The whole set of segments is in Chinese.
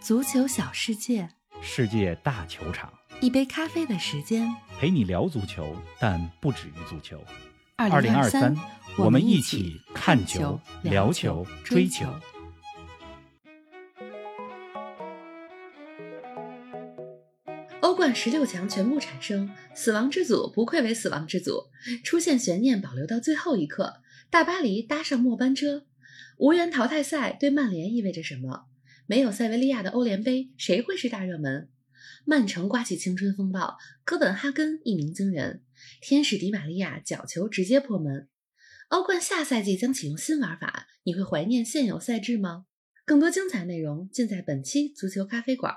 足球小世界，世界大球场，一杯咖啡的时间。陪你聊足球，但不止于足球。二零二三，我们一起起看球球、、聊聊球、追球。。欧冠十六强全部产生，死亡之组不愧为死亡之组，出现悬念保留到最后一刻。大巴黎搭上末班车，无缘淘汰赛对曼联意味着什么？没有塞维利亚的欧联杯，谁会是大热门？曼城刮起青春风暴，哥本哈根一鸣惊人，天使迪玛利亚角球直接破门。欧冠下赛季将启用新玩法，你会怀念现有赛制吗？更多精彩内容尽在本期足球咖啡馆。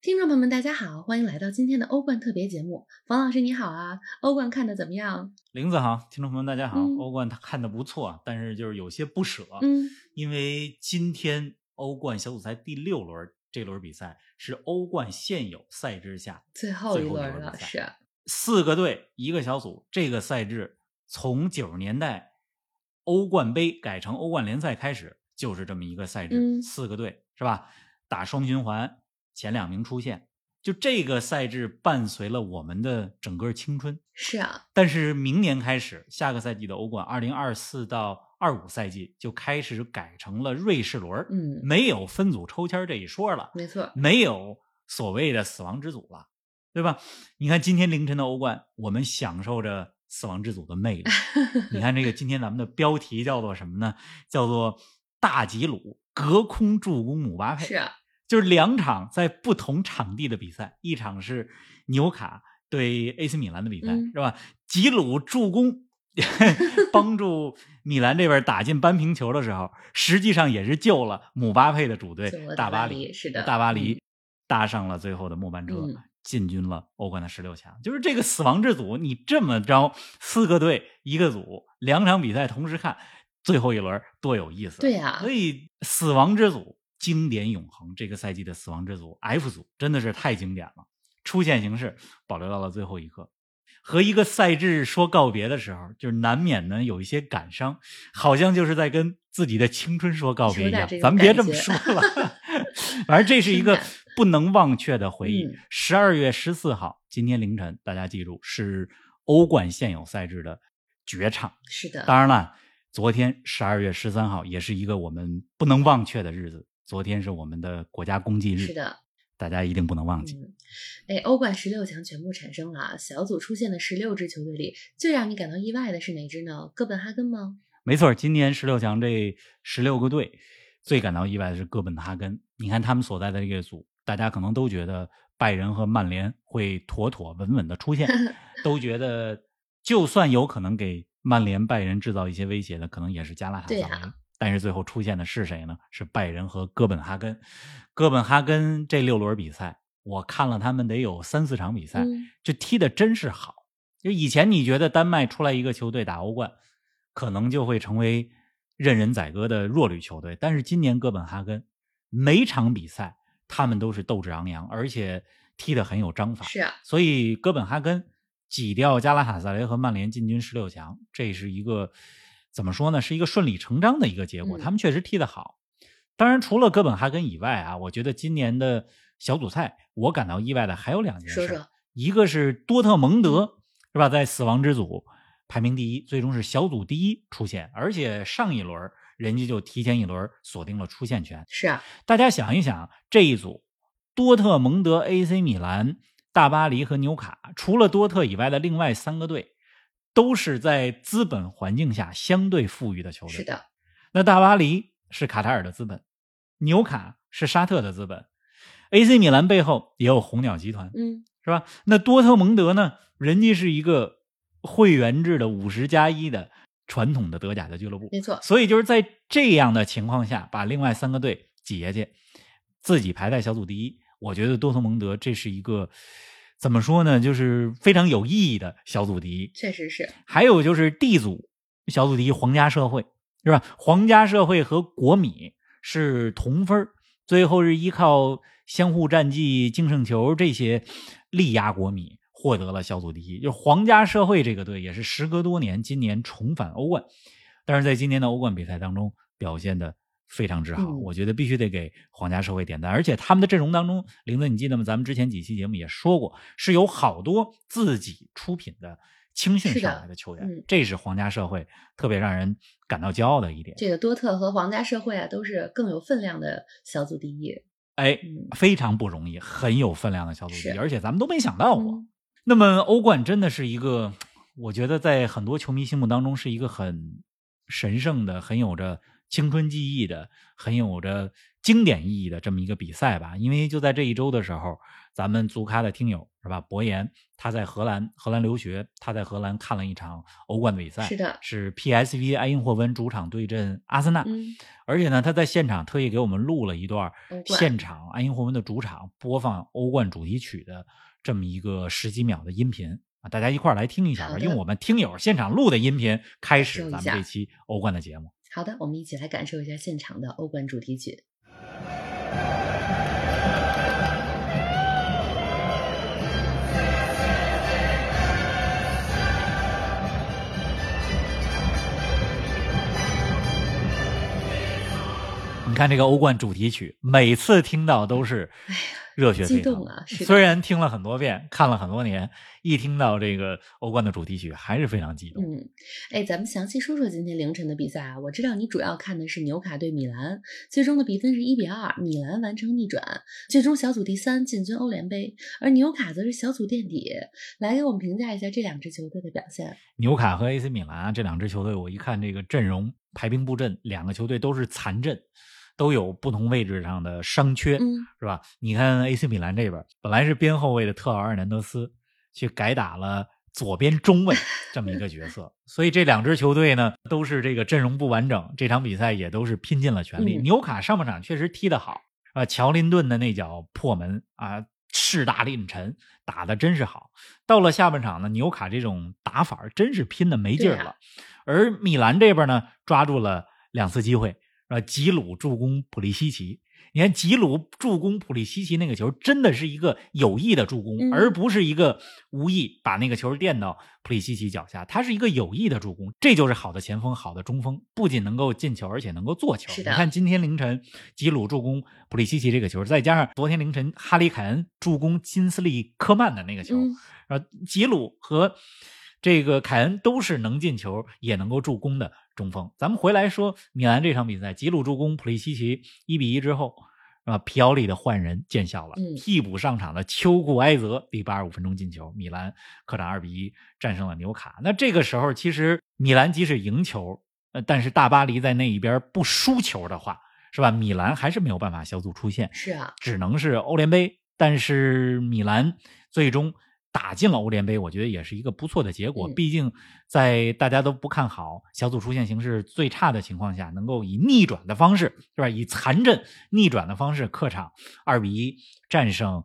听众朋友们，大家好，欢迎来到今天的欧冠特别节目。冯老师你好啊，欧冠看的怎么样？林子好，听众朋友们大家好。嗯欧冠他看的不错，但是就是有些不舍，嗯，因为今天欧冠小组赛第六轮这轮比赛是欧冠现有赛制下最后一轮了，是四个队一个小组，这个赛制从九十年代欧冠杯改成欧冠联赛开始，就是这么一个赛制，嗯四个队是吧？打双循环，前两名出线，就这个赛制伴随了我们的整个青春。是啊，但是明年开始，下个赛季的欧冠，二零二四到二五赛季就开始改成了瑞士轮儿，嗯没有分组抽签这一说了，没错，没有所谓的死亡之组了，对吧？你看今天凌晨的欧冠，我们享受着死亡之组的魅力。你看这个今天咱们的标题叫做什么呢？叫做大吉鲁隔空助攻姆巴佩。是啊，就是两场在不同场地的比赛，一场是纽卡对 AC 米兰的比赛，嗯是吧？吉鲁助攻 帮助米兰这边打进扳平球的时候，实际上也是救了姆巴佩的主队大巴黎是的大巴黎嗯搭上了最后的末班车。嗯进军了欧冠的十六强，就是这个死亡之组，你这么着，四个队一个组，两场比赛同时看，最后一轮多有意思！对呀所以死亡之组经典永恒，这个赛季的死亡之组 F 组真的是太经典了，出线形式保留到了最后一刻。和一个赛制说告别的时候，就是难免呢有一些感伤，好像就是在跟自己的青春说告别一样咱们别这么说了，反正这是一个不能忘却的回忆嗯。十二、月十四号，今天凌晨，大家记住是欧冠现有赛制的绝唱。是的，当然了，昨天十二月十三号也是一个我们不能忘却的日子。昨天是我们的国家公祭日，是的，大家一定不能忘记。嗯，哎，欧冠十六强全部产生了啊，小组出现的十六支球队里，最让你感到意外的是哪支呢？哥本哈根吗？没错，今年十六强这十六个队，最感到意外的是哥本哈根。你看他们所在的这个组，大家可能都觉得拜仁和曼联会妥妥稳稳的出现，都觉得就算有可能给曼联、拜仁制造一些威胁的，可能也是加拉塔萨雷。但是最后出现的是谁呢？是拜仁和哥本哈根。哥本哈根这六轮比赛，我看了他们得有三四场比赛，嗯这踢的真是好。就以前你觉得丹麦出来一个球队打欧冠，可能就会成为任人宰割的弱旅球队，但是今年哥本哈根每场比赛他们都是斗志昂扬，而且踢得很有章法。是啊，所以哥本哈根挤掉加拉塔萨雷和曼联进军十六强，这是一个怎么说呢？是一个顺理成章的一个结果。嗯他们确实踢得好。当然，除了哥本哈根以外啊，我觉得今年的小组赛，我感到意外的还有两件事。说说一个是多特蒙德，是吧？在死亡之组排名第一，最终是小组第一出现，而且上一轮人家就提前一轮锁定了出线权。是啊，大家想一想，这一组多特蒙德、AC 米兰、大巴黎和纽卡，除了多特以外的另外三个队，都是在资本环境下相对富裕的球队。是的，那大巴黎是卡塔尔的资本，纽卡是沙特的资本，AC 米兰背后也有红鸟集团，嗯，是吧？那多特蒙德呢？人家是一个会员制的五十加一的传统的德甲的俱乐部，没错，所以就是在这样的情况下，把另外三个队挤下去，自己排在小组第一。我觉得多特蒙德这是一个怎么说呢？就是非常有意义的小组第一。确实是，还有就是 D 组小组第一皇家社会是吧？皇家社会和国米是同分最后是依靠相互战绩、净胜球这些力压国米，获得了小组第一。就皇家社会这个队也是时隔多年，今年重返欧冠，但是在今年的欧冠比赛当中表现的非常之好，嗯我觉得必须得给皇家社会点赞。而且他们的阵容当中，玲子你记得吗？咱们之前几期节目也说过，是有好多自己出品的青训上来的球员，嗯这是皇家社会特别让人感到骄傲的一点。这个多特和皇家社会啊，都是更有分量的小组第一。哎，嗯，非常不容易，很有分量的小组第一，而且咱们都没想到过。嗯那么欧冠真的是一个，我觉得在很多球迷心目当中是一个很神圣的、很有着青春记忆的、很有着经典意义的这么一个比赛吧。因为就在这一周的时候，咱们足咖的听友是吧？博言他在荷兰荷兰留学，他在荷兰看了一场欧冠的比赛，是的是 PSV 埃因霍温主场对阵阿森纳。嗯，而且呢，他在现场特意给我们录了一段现场埃因霍温的主场播放欧冠主题曲的这么一个十几秒的音频啊，大家一块儿来听一下吧，用我们听友现场录的音频开始咱们这期欧冠的节目。好的，我们一起来感受一下现场的欧冠主题曲。你看这个欧冠主题曲，每次听到都是热血沸腾激动啊虽然听了很多遍，看了很多年，一听到这个欧冠的主题曲，还是非常激动。嗯，哎，咱们详细说说今天凌晨的比赛啊。我知道你主要看的是纽卡对米兰，最终的比分是一比二，米兰完成逆转，最终小组第三进军欧联杯，而纽卡则是小组垫底。来给我们评价一下这两支球队的表现。纽卡和 AC 米兰啊这两支球队，我一看这个阵容排兵布阵，两个球队都是残阵，都有不同位置上的伤缺，嗯，是吧？你看 AC 米兰这边本来是边后卫的特奥尔南德斯，去改打了左边中卫 这么一个角色，所以这两支球队呢都是这个阵容不完整，这场比赛也都是拼尽了全力。嗯纽卡上半场确实踢得好啊，乔林顿的那脚破门啊，势大力沉，打的真是好。到了下半场呢，纽卡这种打法真是拼的没劲儿了，啊而米兰这边呢抓住了两次机会，啊，吉鲁助攻普利西奇。你看吉鲁助攻普利西奇那个球，真的是一个有意的助攻，嗯而不是一个无意把那个球垫到普利西奇脚下。他是一个有意的助攻，这就是好的前锋，好的中锋，不仅能够进球，而且能够做球。你看今天凌晨吉鲁助攻普利西奇这个球，再加上昨天凌晨哈里凯恩助攻金斯利科曼的那个球，嗯吉鲁和这个凯恩都是能进球也能够助攻的中锋。咱们回来说米兰这场比赛，吉鲁助攻普利西奇一比一之后，啊，皮奥利的换人见效了，嗯替补上场的丘库埃泽第八十五分钟进球，米兰客场二比一战胜了纽卡。那这个时候，其实米兰即使赢球，呃，但是大巴黎在那一边不输球的话，是吧？米兰还是没有办法小组出线，是啊，只能是欧联杯。但是米兰最终打进了欧联杯，我觉得也是一个不错的结果。嗯毕竟在大家都不看好小组出线形势最差的情况下，能够以逆转的方式，是吧？以残阵逆转的方式，客场二比一战胜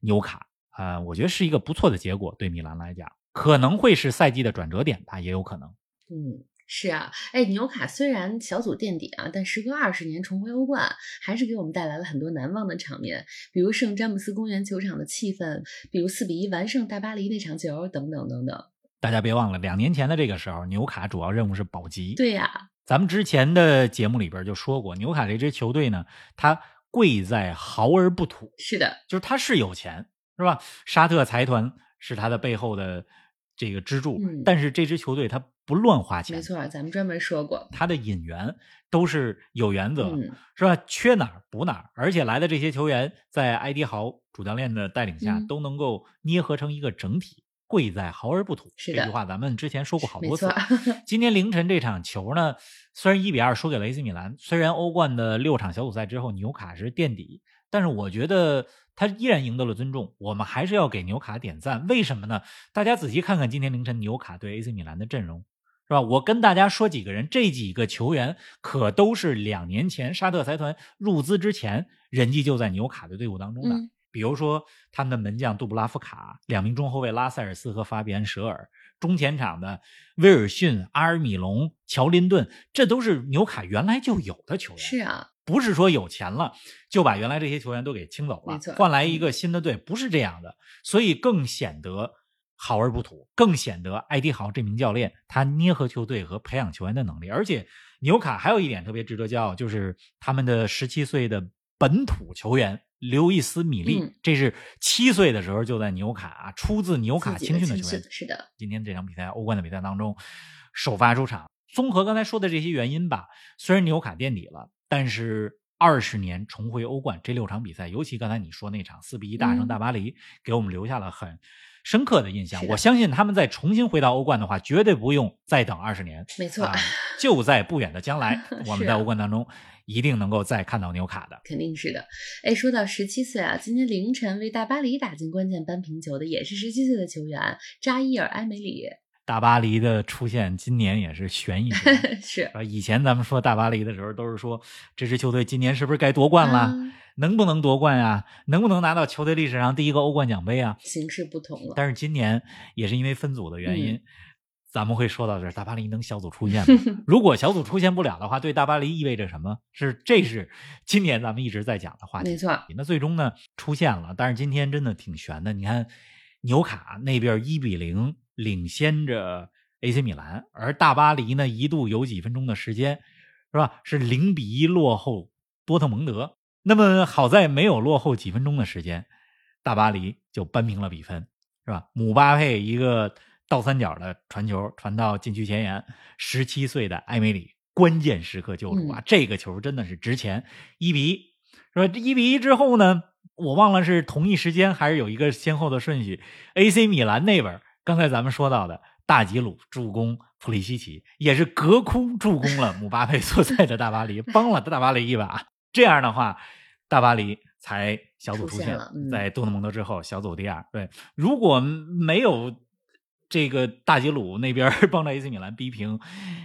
纽卡，啊、我觉得是一个不错的结果。对米兰来讲，可能会是赛季的转折点吧，也有可能。嗯，是啊，哎，纽卡虽然小组垫底啊，但时隔二十年重回欧冠，还是给我们带来了很多难忘的场面，比如圣詹姆斯公园球场的气氛，比如四比一完胜大巴黎那场球，等等等等。大家别忘了，两年前的这个时候，纽卡主要任务是保级。对呀、咱们之前的节目里边就说过，纽卡这支球队呢，它贵在豪而不土，是的，就是它是有钱，是吧？沙特财团是它的背后的这个支柱，嗯但是这支球队它不乱花钱，没错，咱们专门说过。他的引援都是有原则，嗯是吧？缺哪儿补哪儿，而且来的这些球员在埃迪豪主教练的带领下，嗯都能够捏合成一个整体。贵在豪而不土，是这句话咱们之前说过好多次。今天凌晨这场球呢，虽然一比二输给了 AC 米兰，虽然欧冠的六场小组赛之后纽卡是垫底，但是我觉得他依然赢得了尊重。我们还是要给纽卡点赞，为什么呢？大家仔细看看今天凌晨纽卡对 AC 米兰的阵容，是吧？我跟大家说几个人，这几个球员可都是两年前沙特财团入资之前，人家就在纽卡的队伍当中的。嗯比如说他们的门将杜布拉夫卡，两名中后卫拉塞尔斯和法比安舍尔，中前场的威尔逊、阿尔米隆、乔林顿，这都是纽卡原来就有的球员。是啊，不是说有钱了就把原来这些球员都给清走了，换来一个新的队，不是这样的，所以更显得豪而不土，更显得埃迪豪这名教练他捏合球队和培养球员的能力。而且纽卡还有一点特别值得骄傲，就是他们的十七岁的本土球员刘易斯·米利，嗯这是七岁的时候就在纽卡啊出自纽卡青训的球员，是的，今天这场比赛欧冠的比赛当中首发出场。综合刚才说的这些原因吧，虽然纽卡垫底了，但是二十年重回欧冠这六场比赛，尤其刚才你说那场四比一大胜嗯大巴黎，给我们留下了很深刻的印象。我相信他们再重新回到欧冠的话，绝对不用再等二十年。没错，啊，就在不远的将来，我们在欧冠当中一定能够再看到纽卡的。肯定是的。哎，说到十七岁啊，今天凌晨为大巴黎打进关键扳平球的也是十七岁的球员扎伊尔·埃梅里，大巴黎的出现，今年也是悬疑中。是啊，以前咱们说大巴黎的时候，都是说这支球队今年是不是该夺冠了？啊能不能夺冠啊？能不能拿到球队历史上第一个欧冠奖杯啊？形势不同了。但是今年也是因为分组的原因，嗯咱们会说到这儿，大巴黎能小组出现吗？如果小组出现不了的话，对大巴黎意味着什么？是这是今年咱们一直在讲的话题。没错，那最终呢出现了，但是今天真的挺悬的。你看纽卡那边一比零领先着 AC 米兰，而大巴黎呢一度有几分钟的时间是吧是零比一落后多特蒙德。那么好在没有落后几分钟的时间，大巴黎就扳平了比分，是吧？姆巴佩一个倒三角的传球传到禁区前沿，十七岁的埃梅里关键时刻救主啊！嗯这个球真的是值钱，一比一，是吧？这一比一之后呢，我忘了是同一时间还是有一个先后的顺序。AC 米兰那边，刚才咱们说到的大吉鲁助攻普利西奇，也是隔空助攻了姆巴佩所在的大巴黎，帮了大巴黎一把。这样的话，大巴黎才小组出线出现了，嗯在多特蒙德之后小组第二。对，如果没有这个大吉鲁那边 帮着 AC 米兰逼平，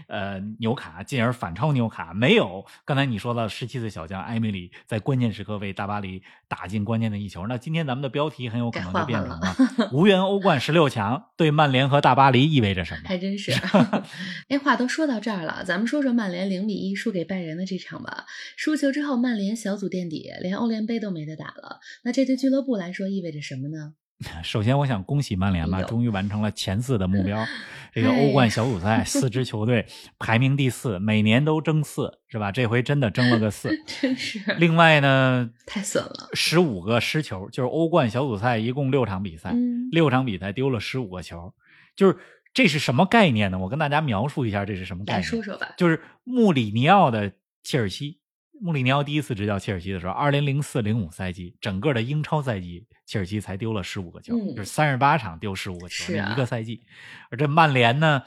呃纽卡，进而反超纽卡，没有刚才你说到十七岁小将埃梅里在关键时刻为大巴黎打进关键的一球，那今天咱们的标题很有可能就变成该了无缘欧冠十六强对曼联和大巴黎意味着什么？还真是。哎，话都说到这儿了，咱们说说曼联零比一输给拜仁的这场吧。输球之后，曼联小组垫底，连欧联杯都没得打了。那这对俱乐部来说意味着什么呢？首先，我想恭喜曼联吧，终于完成了前四的目标。这个哎欧冠小组赛，四支球队排名第四，每年都争四，是吧？这回真的争了个四。真是另外呢，太损了。十五个失球，就是欧冠小组赛一共六场比赛，嗯，六场比赛丢了十五个球，就是这是什么概念呢？我跟大家描述一下这是什么概来念。说说吧。就是穆里尼奥的切尔西。穆里尼奥第一次执教切尔西的时候，二零零四零五赛季，整个的英超赛季，切尔西才丢了十五个球，嗯就是三十八场丢十五个球，那一个赛季。而这曼联呢，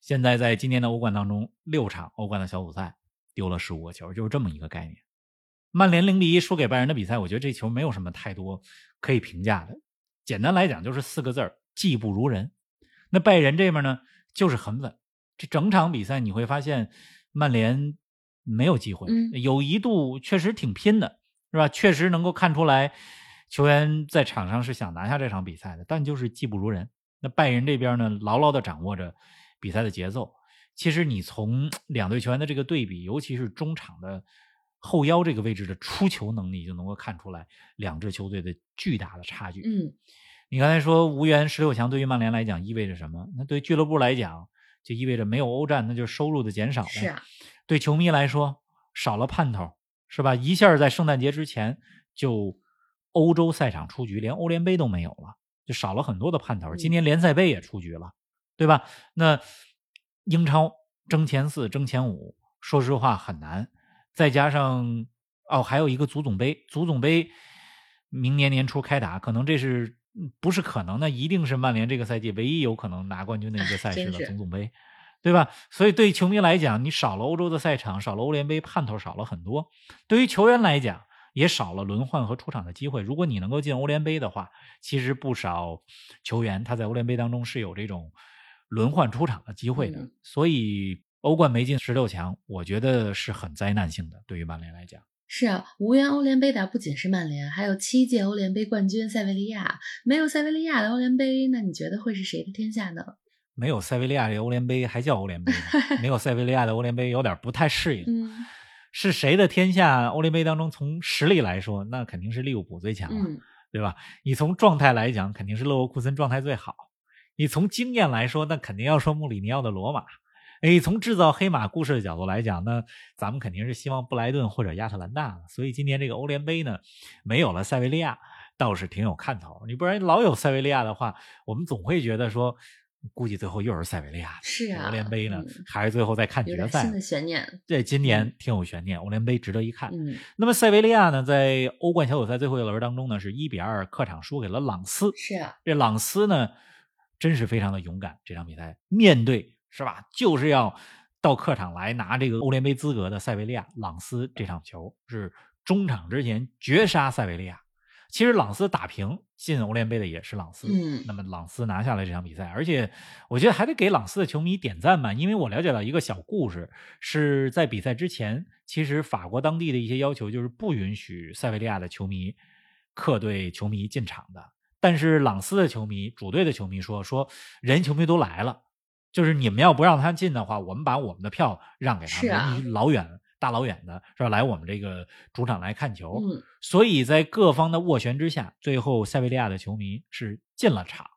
现在在今年的欧冠当中，六场欧冠的小组赛丢了十五个球，就是这么一个概念。曼联零比一输给拜仁的比赛，我觉得这球没有什么太多可以评价的。简单来讲，就是四个字儿：技不如人。那拜仁这边呢，就是很稳。这整场比赛你会发现，曼联没有机会，嗯有一度确实挺拼的，是吧？确实能够看出来，球员在场上是想拿下这场比赛的，但就是技不如人。那拜仁这边呢，牢牢的掌握着比赛的节奏。其实你从 两队球员的这个对比，尤其是中场的后腰这个位置的出球能力，就能够看出来两支球队的巨大的差距。嗯，你刚才说无缘十六强对于曼联来讲意味着什么？那对俱乐部来讲，就意味着没有欧战，那就是收入的减少了。是啊，对球迷来说，少了盼头，是吧？一下在圣诞节之前就欧洲赛场出局，连欧联杯都没有了，就少了很多的盼头。嗯今年联赛杯也出局了，对吧？那英超争前四、争前五，说实话很难。再加上哦，还有一个足总杯，足总杯明年年初开打，可能这是嗯不是可能？那一定是曼联这个赛季唯一有可能拿冠军的一个 赛事了，足总杯。对吧？所以对于球迷来讲，你少了欧洲的赛场，少了欧联杯，盼头少了很多。对于球员来讲，也少了轮换和出场的机会。如果你能够进欧联杯的话，其实不少球员他在欧联杯当中是有这种轮换出场的机会的。嗯所以欧冠没进十六强，我觉得是很灾难性的，对于曼联来讲。是啊，无缘欧联杯的不仅是曼联，还有七届欧联杯冠军塞维利亚。没有塞维利亚的欧联杯，那你觉得会是谁的天下呢？没有塞维利亚这欧联杯还叫欧联杯吗？没有塞维利亚的欧联杯有点不太适应。嗯是谁的天下？欧联杯当中，从实力来说，那肯定是利物浦最强了。嗯，对吧？你从状态来讲，肯定是勒沃库森状态最好；你从经验来说，那肯定要说穆里尼奥的罗马。哎，从制造黑马故事的角度来讲呢，咱们肯定是希望布莱顿或者亚特兰大，所以今年这个欧联杯呢，没有了塞维利亚，倒是挺有看头。你不然老有塞维利亚的话，我们总会觉得说。估计最后又是塞维利亚，是啊，欧联杯呢，嗯还是最后再看决赛新。的悬念。这今年挺有悬念，欧联杯值得一看。嗯，那么塞维利亚呢，在欧冠小组赛最后一轮当中呢，是一比二客场输给了朗斯。是啊，这朗斯呢，真是非常的勇敢。这场比赛面对是吧，就是要到客场来拿这个欧联杯资格的塞维利亚，朗斯这场球是中场之前绝杀塞维利亚。其实朗斯打平进欧联杯的也是朗斯，嗯。那么朗斯拿下了这场比赛，而且我觉得还得给朗斯的球迷点赞吧，因为我了解到一个小故事，是在比赛之前，其实法国当地的一些要求就是不允许塞维利亚的球迷客队球迷进场的，但是朗斯的球迷、主队的球迷说说人球迷都来了，就是你们要不让他进的话，我们把我们的票让给他们，是啊老远大老远的是吧？来我们这个主场来看球，嗯，所以在各方的斡旋之下，最后塞维利亚的球迷是进了场。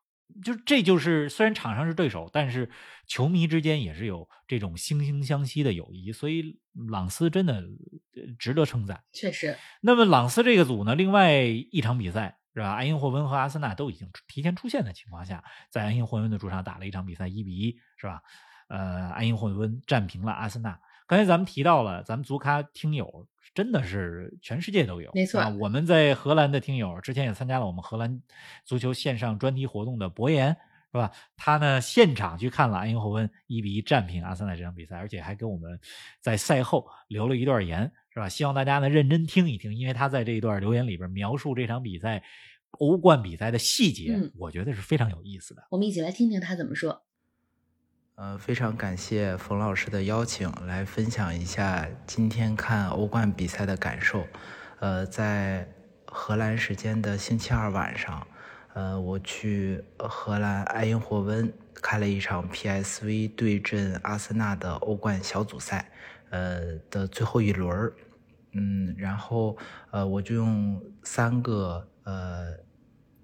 就这就是虽然场上是对手，但是球迷之间也是有这种惺惺相惜的友谊，所以朗斯真的呃值得称赞。确实，那么朗斯这个组呢，另外一场比赛是吧？埃因霍温和阿森纳都已经提前出线的情况下，在埃因霍温的主场打了一场比赛，一比一是吧？呃，埃因霍温战平了阿森纳。刚才咱们提到了，咱们足咖听友真的是全世界都有，没错啊我们在荷兰的听友之前也参加了我们荷兰足球线上专题活动的博言。是吧？他呢现场去看了埃因霍温一比一战平阿森纳这场比赛，而且还给我们在赛后留了一段言，是吧？希望大家呢认真听一听，因为他在这一段留言里边描述这场比赛欧冠比赛的细节，嗯我觉得是非常有意思的。我们一起来听听他怎么说。呃，非常感谢冯老师的邀请，来分享一下今天看欧冠比赛的感受。呃，在荷兰时间的星期二晚上，呃，我去荷兰埃因霍温看了一场 PSV 对阵阿森纳的欧冠小组赛，呃的最后一轮儿。嗯，然后呃，我就用三个呃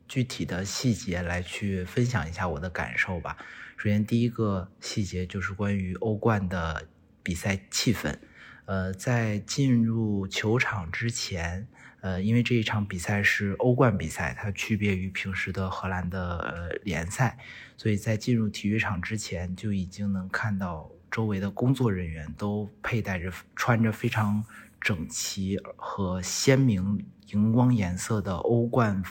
具体的细节来去分享一下我的感受吧。首先，第一个细节就是关于欧冠的比赛气氛。呃，在进入球场之前，呃，因为这一场比赛是欧冠比赛，它区别于平时的荷兰的呃联赛，所以在进入体育场之前就已经能看到周围的工作人员都佩戴着、穿着非常整齐和鲜明荧光颜色的欧冠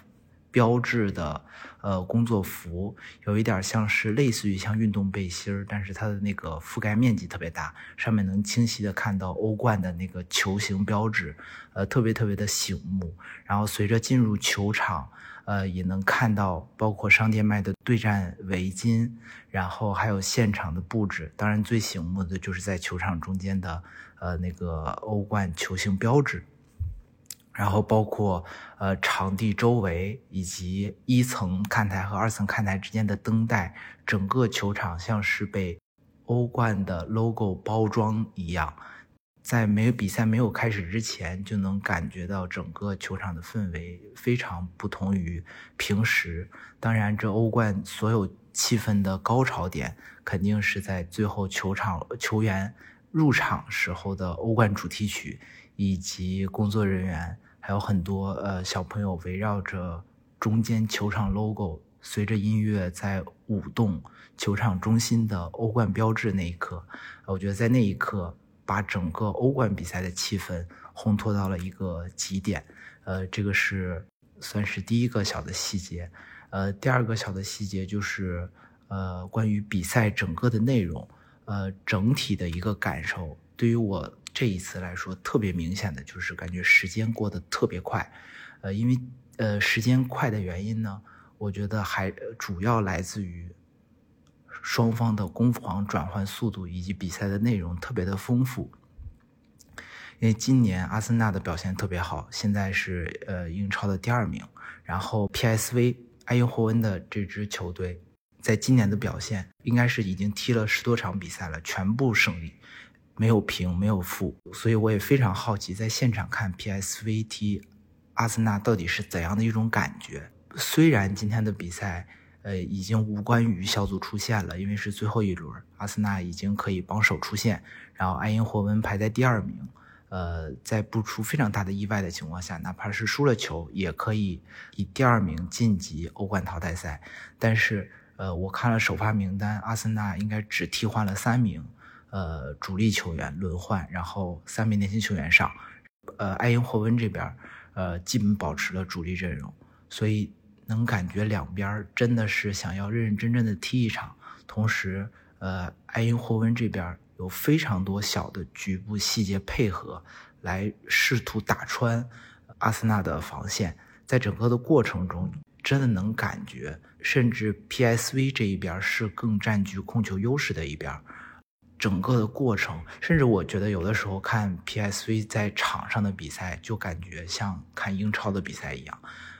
标志的呃工作服，有一点像是类似于像运动背心儿，但是它的那个覆盖面积特别大，上面能清晰的看到欧冠的那个球形标志，呃，特别特别的醒目。然后随着进入球场，呃，也能看到包括商店卖的对战围巾，然后还有现场的布置。当然最醒目的就是在球场中间的呃那个欧冠球形标志。然后包括呃场地周围以及一层看台和二层看台之间的灯带，整个球场像是被欧冠的 logo 包装一样，在没有比赛没有开始之前，就能感觉到整个球场的氛围非常不同于平时。当然，这欧冠所有气氛的高潮点，肯定是在最后球场球员入场时候的欧冠主题曲。以及工作人员，还有很多呃小朋友围绕着中间球场 logo，随着音乐在舞动球场中心的欧冠标志那一刻，我觉得在那一刻把整个欧冠比赛的气氛烘托到了一个极点。呃，这个是算是第一个小的细节。呃，第二个小的细节就是呃关于比赛整个的内容，呃整体的一个感受，对于我。这一次来说，特别明显的就是感觉时间过得特别快，呃，因为呃时间快的原因呢，我觉得还主要来自于双方的攻防转换速度以及比赛的内容特别的丰富。因为今年阿森纳的表现特别好，现在是呃英超的第二名，然后 PSV 埃因霍温的这支球队在今年的表现应该是已经踢了十多场比赛了，全部胜利。没有平，没有负，所以我也非常好奇，在现场看 PSV T，阿森纳到底是怎样的一种感觉。虽然今天的比赛，呃，已经无关于小组出线了，因为是最后一轮，阿森纳已经可以榜首出线，然后埃因霍温排在第二名，呃，在不出非常大的意外的情况下，哪怕是输了球，也可以以第二名晋级欧冠淘汰赛。但是，呃，我看了首发名单，阿森纳应该只替换了三名，呃，主力球员轮换，然后三名年轻球员上，呃，埃因霍温这边，呃，基本保持了主力阵容，所以。能感觉两边真的是想要认认真真的踢一场，同时，呃，埃因霍温这边有非常多小的局部细节配合，来试图打穿阿森纳的防线。在整个的过程中，真的能感觉，甚至 PSV 这一边是更占据控球优势的一边。整个的过程，甚至我觉得有的时候看 PSV 在场上的比赛，就感觉像看英超的比赛一样，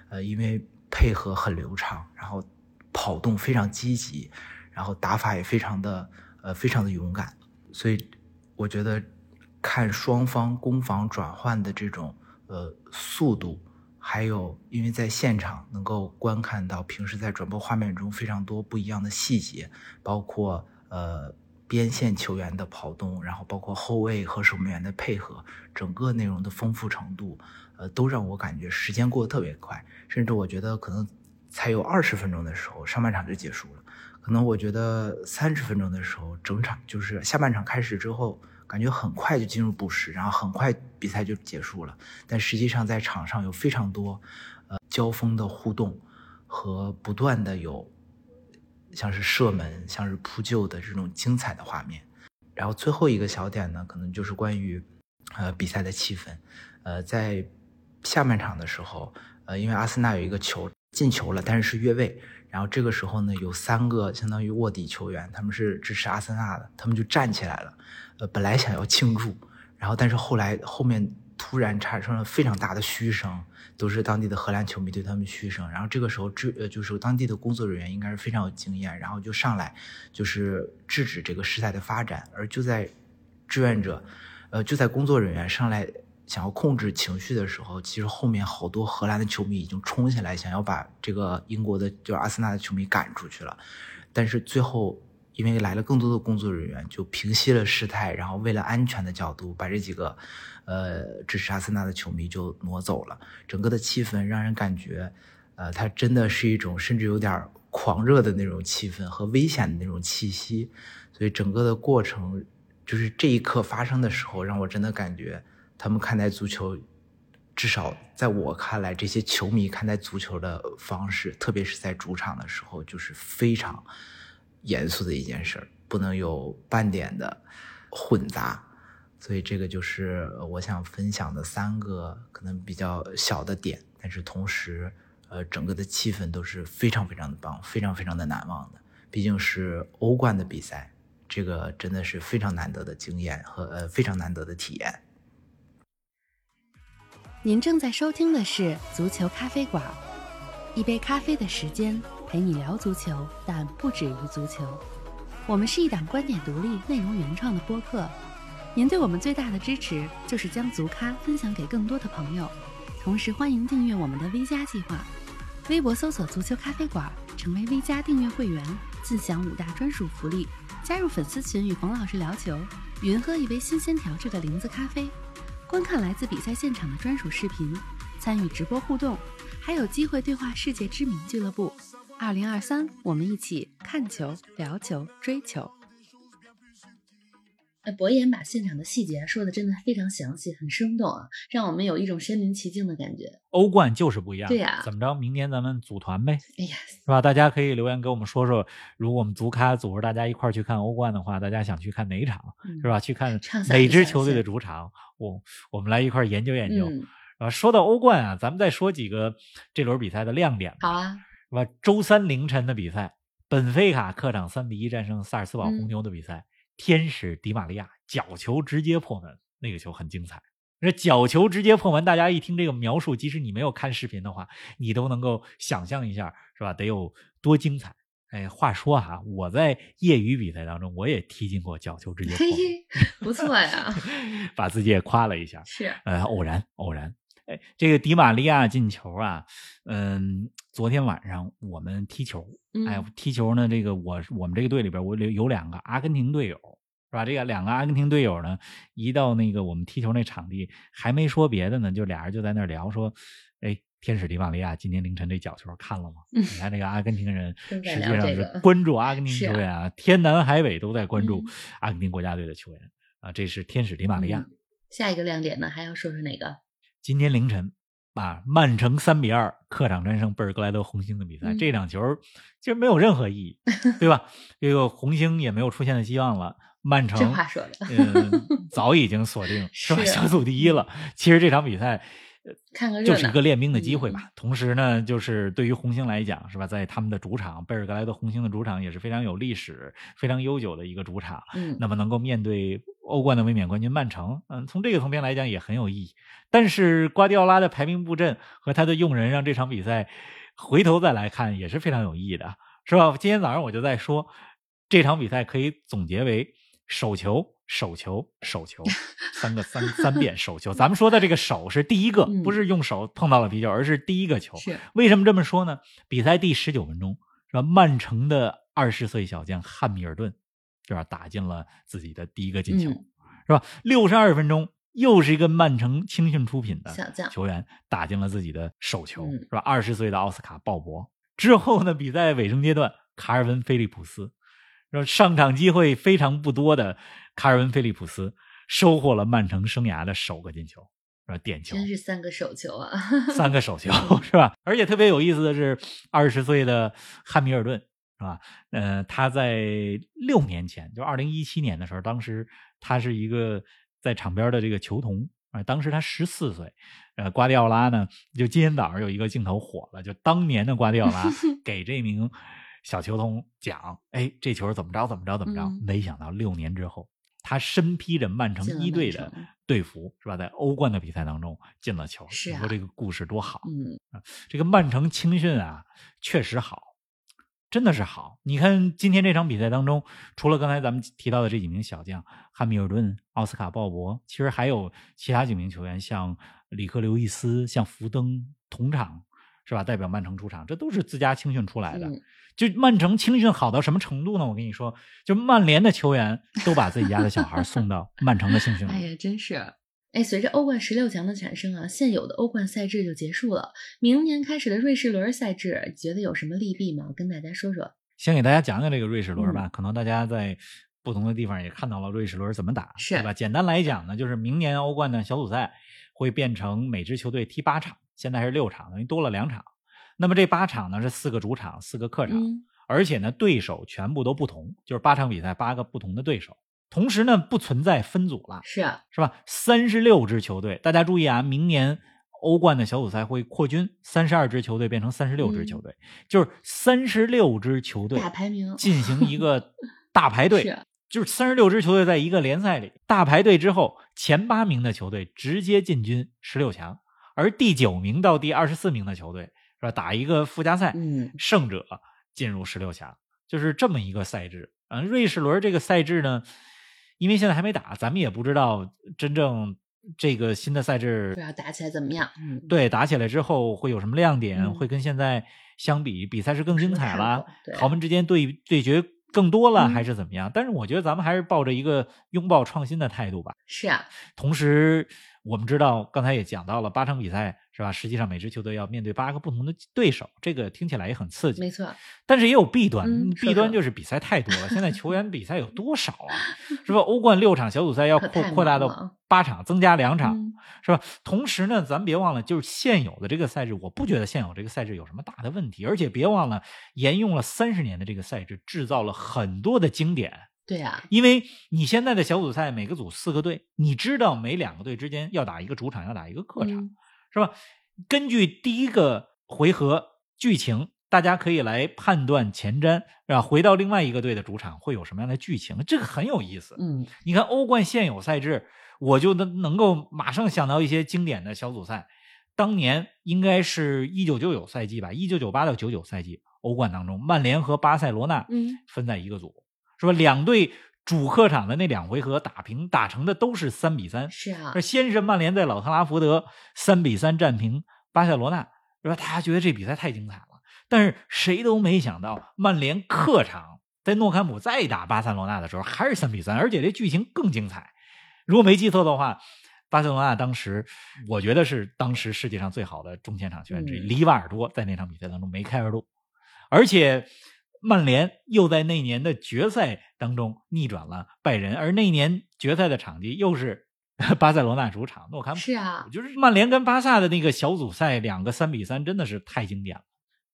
呃，因为。配合很流畅，然后跑动非常积极，然后打法也非常的呃非常的勇敢，所以我觉得看双方攻防转换的这种呃速度，还有因为在现场能够观看到平时在转播画面中非常多不一样的细节，包括呃边线球员的跑动，然后包括后卫和守门员的配合，整个内容的丰富程度。呃，都让我感觉时间过得特别快，甚至我觉得可能才有二十分钟的时候，上半场就结束了。可能我觉得三十分钟的时候，整场就是下半场开始之后，感觉很快就进入补时，然后很快比赛就结束了。但实际上在场上有非常多呃交锋的互动和不断的有像是射门、像是扑救的这种精彩的画面。然后最后一个小点呢，可能就是关于呃比赛的气氛，呃在。下半场的时候，呃，因为阿森纳有一个球进球了，但是是越位。然后这个时候呢，有三个相当于卧底球员，他们是支持阿森纳的，他们就站起来了，呃，本来想要庆祝，然后但是后来后面突然产生了非常大的嘘声，都是当地的荷兰球迷对他们嘘声。然后这个时候制呃就是当地的工作人员应该是非常有经验，然后就上来就是制止这个事态的发展。而就在志愿者，呃，就在工作人员上来。想要控制情绪的时候，其实后面好多荷兰的球迷已经冲起来，想要把这个英国的，就阿森纳的球迷赶出去了。但是最后，因为来了更多的工作人员，就平息了事态，然后为了安全的角度，把这几个，呃，支持阿森纳的球迷就挪走了。整个的气氛让人感觉，呃，它真的是一种甚至有点狂热的那种气氛和危险的那种气息。所以整个的过程，就是这一刻发生的时候，让我真的感觉。他们看待足球，至少在我看来，这些球迷看待足球的方式，特别是在主场的时候，就是非常严肃的一件事儿，不能有半点的混杂。所以，这个就是我想分享的三个可能比较小的点，但是同时，呃，整个的气氛都是非常非常的棒，非常非常的难忘的。毕竟是欧冠的比赛，这个真的是非常难得的经验和呃非常难得的体验。您正在收听的是《足球咖啡馆》，一杯咖啡的时间陪你聊足球，但不止于足球。我们是一档观点独立、内容原创的播客。您对我们最大的支持就是将足咖分享给更多的朋友，同时欢迎订阅我们的 V 加计划。微博搜索“足球咖啡馆”，成为 V 加订阅会员，自享五大专属福利：加入粉丝群与冯老师聊球，云喝一杯新鲜调制的零子咖啡。观看来自比赛现场的专属视频，参与直播互动，还有机会对话世界知名俱乐部。二零二三，我们一起看球、聊球、追球。哎，博言把现场的细节说的真的非常详细，很生动啊，让我们有一种身临其境的感觉。欧冠就是不一样，对呀。怎么着？明年咱们组团呗？哎呀，是吧？大家可以留言给我们说说，如果我们足咖组织大家一块儿去看欧冠的话，大家想去看哪一场？是吧？去看哪支球队的主场？我我们来一块研究研究。啊，说到欧冠啊，咱们再说几个这轮比赛的亮点吧。好啊，是吧？周三凌晨的比赛，本菲卡客场三比一战胜萨尔斯堡红牛的比赛。天使迪玛利亚角球直接破门，那个球很精彩。这角球直接破门，大家一听这个描述，即使你没有看视频的话，你都能够想象一下，是吧？得有多精彩。哎，话说哈，我在业余比赛当中，我也踢进过角球直接破门，不错呀，把自己也夸了一下。是，呃，偶然，偶然。哎，这个迪玛利亚进球啊，嗯，昨天晚上我们踢球，哎嗯，踢球呢，这个我我们这个队里边，我有有两个阿根廷队友，是吧？这个两个阿根廷队友呢，一到那个我们踢球那场地，还没说别的呢，就俩人就在那聊说，哎，天使迪玛利亚今天凌晨这角球看了吗？嗯你看这个阿根廷人 实际上是关注阿根廷球员啊，天南海北都在关注嗯阿根廷国家队的球员啊，这是天使迪玛利亚。嗯下一个亮点呢，还要说说哪个？今天凌晨啊，曼城三比二客场战胜贝尔格莱德红星的比赛，嗯这场球其实没有任何意义，对吧？这个红星也没有出现的希望了，曼这城话说的，嗯早已经锁定 是吧小组第一了。其实这场比赛。看个热闹，就是一个练兵的机会嗯吧。同时呢，就是对于红星来讲，是吧，在他们的主场贝尔格莱德红星的主场也是非常有历史、非常悠久的一个主场。嗯，那么能够面对欧冠的卫冕冠军曼城，嗯，从这个层面来讲也很有意义。但是瓜迪奥拉的排兵布阵和他的用人，让这场比赛回头再来看也是非常有意义的，是吧？今天早上我就在说，这场比赛可以总结为手球。手球，手球，三个三三遍手球。咱们说的这个手是第一个，嗯不是用手碰到了皮球，而是第一个球。是为什么这么说呢？比赛第十九分钟，是吧？曼城的二十岁小将汉密尔顿，是吧？打进了自己的第一个进球，嗯是吧？六十二分钟，又是一个曼城青训出品的小将球员打进了自己的手球，嗯是吧？二十岁的奥斯卡鲍勃之后呢，比赛尾声阶段，卡尔文菲利普斯，是吧？上场机会非常不多的卡尔文菲利普斯收获了曼城生涯的首个进球，是吧？点球，真是三个手球啊！三个手球 是吧？而且特别有意思的是，二十岁的汉密尔顿是吧？呃，他在六年前，就二零一七年的时候，当时他是一个在场边的这个球童啊、当时他十四岁。呃，瓜迪奥拉呢，就今天早上有一个镜头火了，就当年的瓜迪奥拉 给这名小球童讲，哎，这球怎么着怎么着怎么着？嗯没想到六年之后，他身披着曼城一队的队服，是吧？在欧冠的比赛当中进了球，是啊你说这个故事多好！嗯，这个曼城青训啊，确实好，真的是好。你看今天这场比赛当中，除了刚才咱们提到的这几名小将汉密尔顿、奥斯卡鲍勃，其实还有其他几名球员，像里克刘易斯、像福登同场是吧？代表曼城出场，这都是自家青训出来的。嗯就曼城青训好到什么程度呢？我跟你说，就曼联的球员都把自己家的小孩送到 曼城的青训里。哎呀，真是。哎，随着欧冠十六强的产生啊，现有的欧冠赛制就结束了。明年开始的瑞士轮赛制，觉得有什么利弊吗？跟大家说说。先给大家讲讲这个瑞士轮嗯吧，可能大家在不同的地方也看到了瑞士轮怎么打，是对吧？简单来讲呢，就是明年欧冠的小组赛会变成每支球队踢八场，现在是六场，等于多了两场。那么这八场呢是四个主场，四个客场，嗯，而且呢对手全部都不同，就是八场比赛八个不同的对手。同时呢不存在分组了，是啊，是吧？三十六支球队，大家注意啊，明年欧冠的小组赛会扩军，三十二支球队变成三十六支球队，就是三十六支球队大排名进行一个大排队，就是三十六支球队在一个联赛里大排队之后，前八名的球队直接进军十六强，而第九名到第二十四名的球队是吧，打一个附加赛，嗯胜者进入十六强，就是这么一个赛制。嗯，瑞士轮这个赛制呢，因为现在还没打，咱们也不知道真正这个新的赛制不知道打起来怎么样。嗯，对，打起来之后会有什么亮点？嗯会跟现在相比，比赛是更精彩了豪门之间对对决更多了，嗯还是怎么样？但是我觉得咱们还是抱着一个拥抱创新的态度吧。是啊，同时，我们知道刚才也讲到了八场比赛是吧？实际上每支球队要面对八个不同的对手，这个听起来也很刺激。没错，但是也有弊端，嗯弊端就是比赛太多了。现在球员比赛有多少啊？是吧？欧冠六场小组赛要扩扩大到八场，增加两场，嗯是吧？同时呢，咱别忘了，就是现有的这个赛制，我不觉得现有这个赛制有什么大的问题，而且别忘了，沿用了三十年的这个赛制，制造了很多的经典。对啊，因为你现在的小组赛每个组四个队，你知道每两个队之间要打一个主场，要打一个客场，嗯是吧？根据第一个回合剧情，大家可以来判断前瞻，是吧？回到另外一个队的主场会有什么样的剧情，这个很有意思。嗯，你看欧冠现有赛制，我就能能够马上想到一些经典的小组赛。当年应该是一九九九赛季吧，一九九八到九九赛季欧冠当中，曼联和巴塞罗那嗯分在一个组，是吧？两队主客场的那两回合打平，打成的都是三比三。是啊这，先是曼联在老特拉福德三比三战平巴塞罗那，是吧？大家觉得这比赛太精彩了，但是谁都没想到，曼联客场在诺坎普再打巴塞罗那的时候还是三比三，而且这剧情更精彩。如果没记错的话，巴塞罗那当时我觉得是当时世界上最好的中前场球员之一，嗯里瓦尔多在那场比赛当中梅开二度，而且曼联又在那年的决赛当中逆转了拜仁，而那年决赛的场地又是 巴塞罗那主场诺坎普。是啊，就是曼联跟巴萨的那个小组赛两个三比三，真的是太经典了。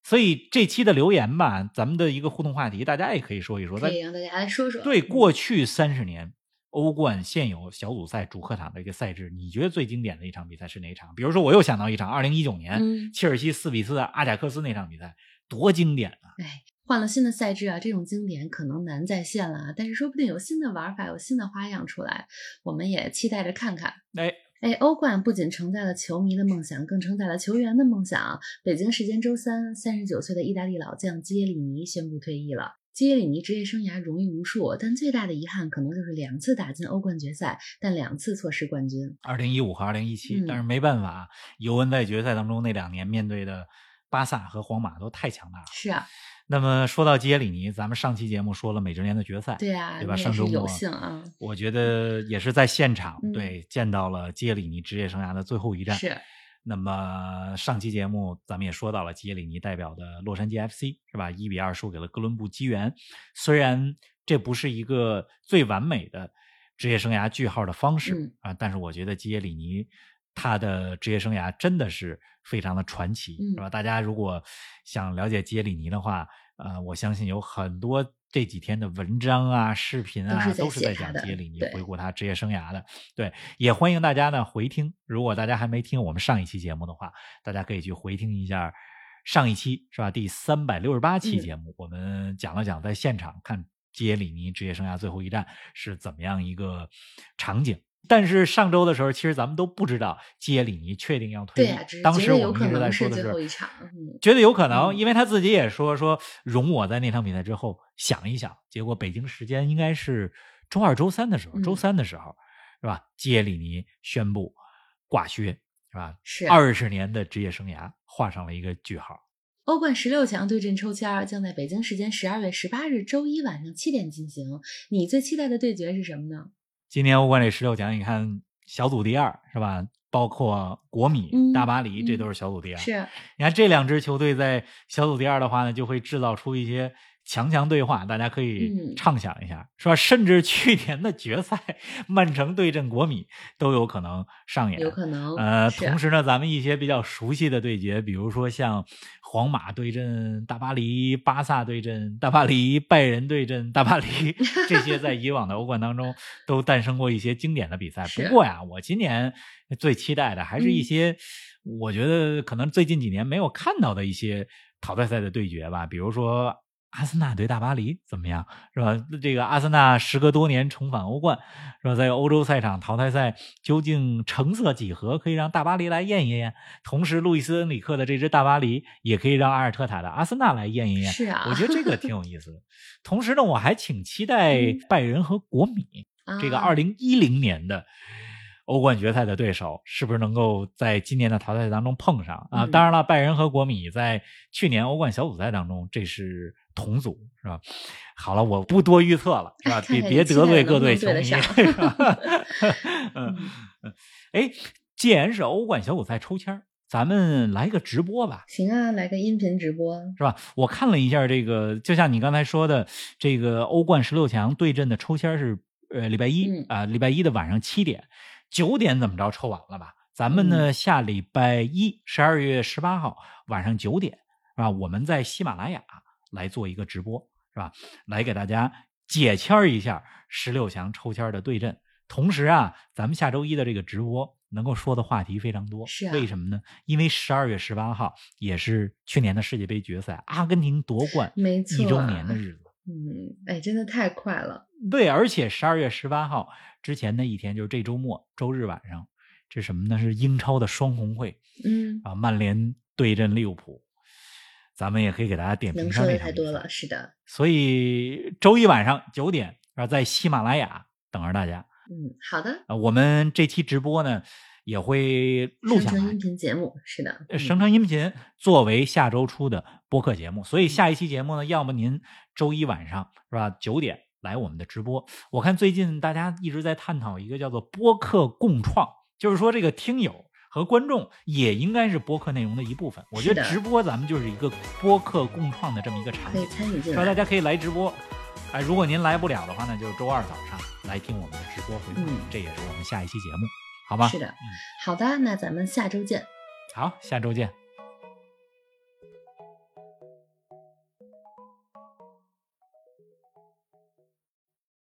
所以这期的留言吧，咱们的一个互动话题，大家也可以说一说。在可以让大家来说说。对过去三十年欧冠现有小组赛主客场的一个赛制，你觉得最经典的一场比赛是哪一场？比如说，我又想到一场，二零一九年、嗯切尔西四比四阿贾克斯那场比赛，多经典啊！哎，换了新的赛制啊，这种经典可能难再现了啊，但是说不定有新的玩法，有新的花样出来，我们也期待着看看。哎，哎，欧冠不仅承载了球迷的梦想，更承载了球员的梦想。北京时间周三，三十九岁的意大利老将基耶里尼宣布退役了。基耶里尼职业生涯荣誉无数，但最大的遗憾可能就是两次打进欧冠决赛，但两次错失冠军。二零一五和二零一七嗯，但是没办法，尤文在决赛当中那两年面对的巴萨和皇马都太强大了。是啊，那么说到基耶里尼，咱们上期节目说了美职联的决赛，对啊，对吧？上周末幸啊，我觉得也是在现场、嗯对见到了基耶里尼职业生涯的最后一战。是那么上期节目咱们也说到了基耶里尼代表的洛杉矶 FC 是吧？一比二输给了哥伦布机缘。虽然这不是一个最完美的职业生涯句号的方式、嗯啊，但是我觉得基耶里尼他的职业生涯真的是非常的传奇，嗯是吧？大家如果想了解杰里尼的话，呃，我相信有很多这几天的文章啊、视频啊，都是在讲杰里尼回顾他职业生涯的。对，也欢迎大家呢回听。如果大家还没听我们上一期节目的话，大家可以去回听一下上一期是吧？第三百六十八期嗯节目，我们讲了讲在现场看杰里尼职业生涯最后一战是怎么样一个场景。但是上周的时候，其实咱们都不知道基耶里尼确定要退役。对啊，当时我们能是在说的是最后一场。嗯，觉得有可能，嗯因为他自己也说说容我在那场比赛之后想一想，结果北京时间应该是周二、周三的时候，嗯周三的时候是吧？基耶里尼宣布挂靴是吧？是二十年的职业生涯画上了一个句号。欧冠十六强对阵抽签将在北京时间十二月十八日周一晚上七点进行。你最期待的对决是什么呢？今年欧冠这十六强，你看小组第二是吧？包括国米、嗯大巴黎，这嗯都是小组第二。是你看这两支球队在小组第二的话呢，就会制造出一些强强对话，大家可以嗯畅想一下，是吧？甚至去年的决赛，曼城对阵国米都有可能上演。有可能。呃，同时呢，咱们一些比较熟悉的对决，比如说像皇马对阵大巴黎、巴萨对阵大巴黎、拜仁对阵大巴黎，这些在以往的欧冠当中都诞生过一些经典的比赛。不过呀，我今年最期待的还是一嗯些，我觉得可能最近几年没有看到的一些淘汰赛的对决吧，比如说。阿森纳对大巴黎怎么样？是吧？这个阿森纳时隔多年重返欧冠，是吧？在欧洲赛场淘汰赛究竟成色几何，可以让大巴黎来验一验。同时，路易斯恩里克的这支大巴黎也可以让阿尔特塔的阿森纳来验一验。是啊，我觉得这个挺有意思的。同时呢，我还挺期待嗯拜仁和国米、这个啊二零一零年的欧冠决赛的对手，是不是能够在今年的淘汰赛当中碰上啊？嗯当然了，拜仁和国米在去年欧冠小组赛当中，这是同组，是吧？好了，我不多预测了，是吧？别别得罪各队球迷，是吧？嗯嗯，哎，既然是欧冠小组赛抽签咱们来个直播吧。行啊，来个音频直播。是吧？我看了一下这个，就像你刚才说的，这个欧冠十六强对阵的抽签是呃礼拜一嗯啊、礼拜一的晚上七点，九点怎么着抽完了吧？咱们嗯呢下礼拜一十二月十八号晚上九点是吧？我们在喜马拉雅来做一个直播是吧？来给大家解签儿一下十六强抽签的对阵。同时啊，咱们下周一的这个直播能够说的话题非常多。是啊为什么呢？因为十二月十八号也是去年的世界杯决赛，阿根廷夺冠没错一周年的日子。嗯，哎，真的太快了。对，而且十二月十八号之前的一天，就是这周末周日晚上，这什么呢？是英超的双红会嗯，啊，曼联对阵利物浦。咱们也可以给大家点评能说的上太多了。是的，所以周一晚上九点啊？在喜马拉雅等着大家。嗯，好的。呃，我们这期直播呢也会录下来，音频节目是的，生成音频作为下周出的播客节目。所以下一期节目呢，要么您周一晚上是吧九点来我们的直播。我看最近大家一直在探讨一个叫做播客共创，就是说这个听友和观众也应该是播客内容的一部分。我觉得直播咱们就是一个播客共创的这么一个产品，可以大家可以来直播。哎，如果您来不了的话呢，就是周二早上来听我们的直播回顾，这也是我们下一期节目，好吗？是的，好的，那咱们下周见。好，下周见。